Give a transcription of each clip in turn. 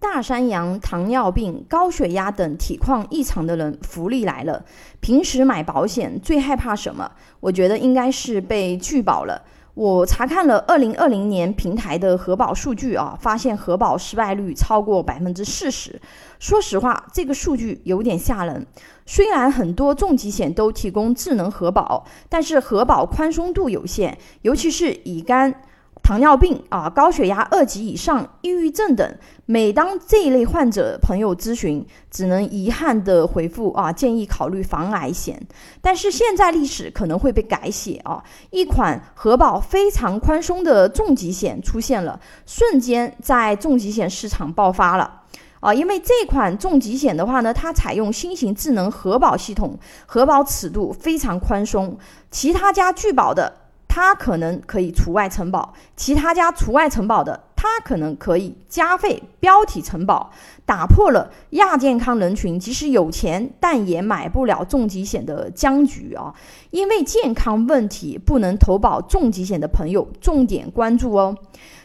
大山羊、糖尿病、高血压等体况异常的人福利来了。平时买保险最害怕什么？我觉得应该是被拒保了。我查看了二零二零年平台的核保数据啊，发现核保失败率超过百分之四十。说实话，这个数据有点吓人。虽然很多重疾险都提供智能核保，但是核保宽松度有限，尤其是乙肝。糖尿病啊，高血压二级以上，抑郁症等，每当这一类患者朋友咨询，只能遗憾的回复啊，建议考虑防癌险。但是现在历史可能会被改写啊，一款核保非常宽松的重疾险出现了，瞬间在重疾险市场爆发了啊，因为这款重疾险的话呢，它采用新型智能核保系统，核保尺度非常宽松，其他家拒保的。它可能可以除外承保，其他家除外承保的，它可能可以加费标题承保，打破了亚健康人群即使有钱但也买不了重疾险的僵局啊！因为健康问题不能投保重疾险的朋友，重点关注哦。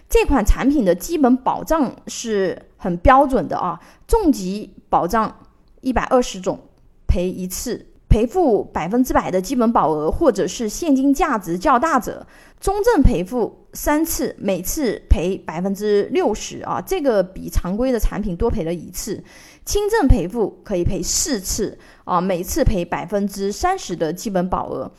这款产品的基本保障是很标准的啊，重疾保障一百二十种赔一次。赔付百分之百的基本保额，或者是现金价值较大者，中症赔付三次，每次赔百分之六十啊，这个比常规的产品多赔了一次。轻症赔付可以赔四次啊，每次赔百分之三十的基本保额。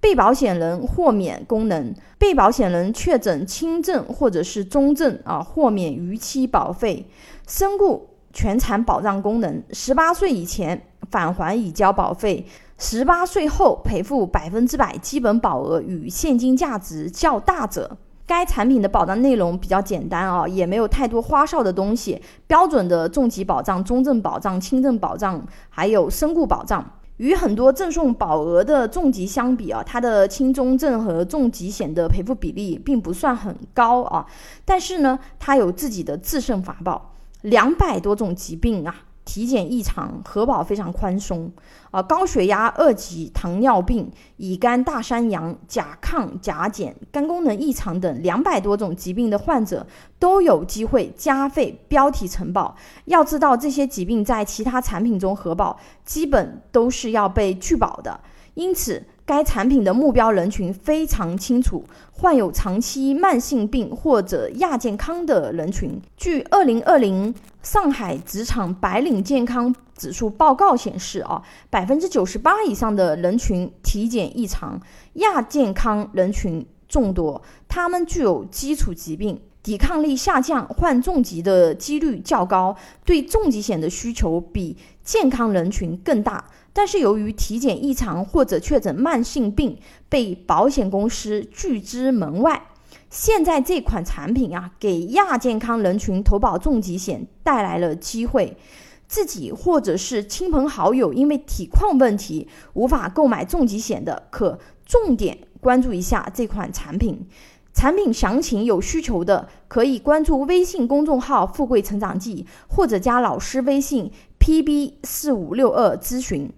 被保险人豁免功能，被保险人确诊轻症或者是中症啊，豁免逾期保费。身故全残保障功能，十八岁以前。返还已交保费，十八岁后赔付百分之百基本保额与现金价值较大者。该产品的保障内容比较简单啊，也没有太多花哨的东西。标准的重疾保障、中症保障、轻症保障，还有身故保障。与很多赠送保额的重疾相比啊，它的轻中症和重疾险的赔付比例并不算很高啊。但是呢，它有自己的制胜法宝，两百多种疾病啊。体检异常，核保非常宽松啊！高血压二级、糖尿病、乙肝、大三阳、甲亢、甲减、肝功能异常等两百多种疾病的患者都有机会加费标题承保。要知道，这些疾病在其他产品中核保基本都是要被拒保的，因此。该产品的目标人群非常清楚，患有长期慢性病或者亚健康的人群。据二零二零上海职场白领健康指数报告显示，啊，百分之九十八以上的人群体检异常，亚健康人群众多，他们具有基础疾病，抵抗力下降，患重疾的几率较高，对重疾险的需求比健康人群更大。但是由于体检异常或者确诊慢性病被保险公司拒之门外，现在这款产品啊，给亚健康人群投保重疾险带来了机会。自己或者是亲朋好友因为体况问题无法购买重疾险的，可重点关注一下这款产品。产品详情有需求的可以关注微信公众号“富贵成长记”或者加老师微信 “pb 四五六二”咨询。